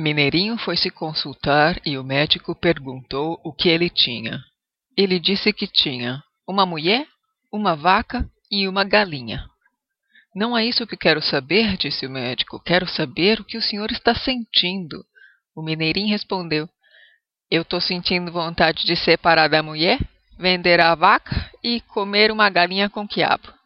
Mineirinho foi se consultar e o médico perguntou o que ele tinha. Ele disse que tinha uma mulher, uma vaca e uma galinha. Não é isso que quero saber, disse o médico. Quero saber o que o senhor está sentindo. O Mineirinho respondeu: Eu estou sentindo vontade de separar da mulher, vender a vaca e comer uma galinha com quiabo.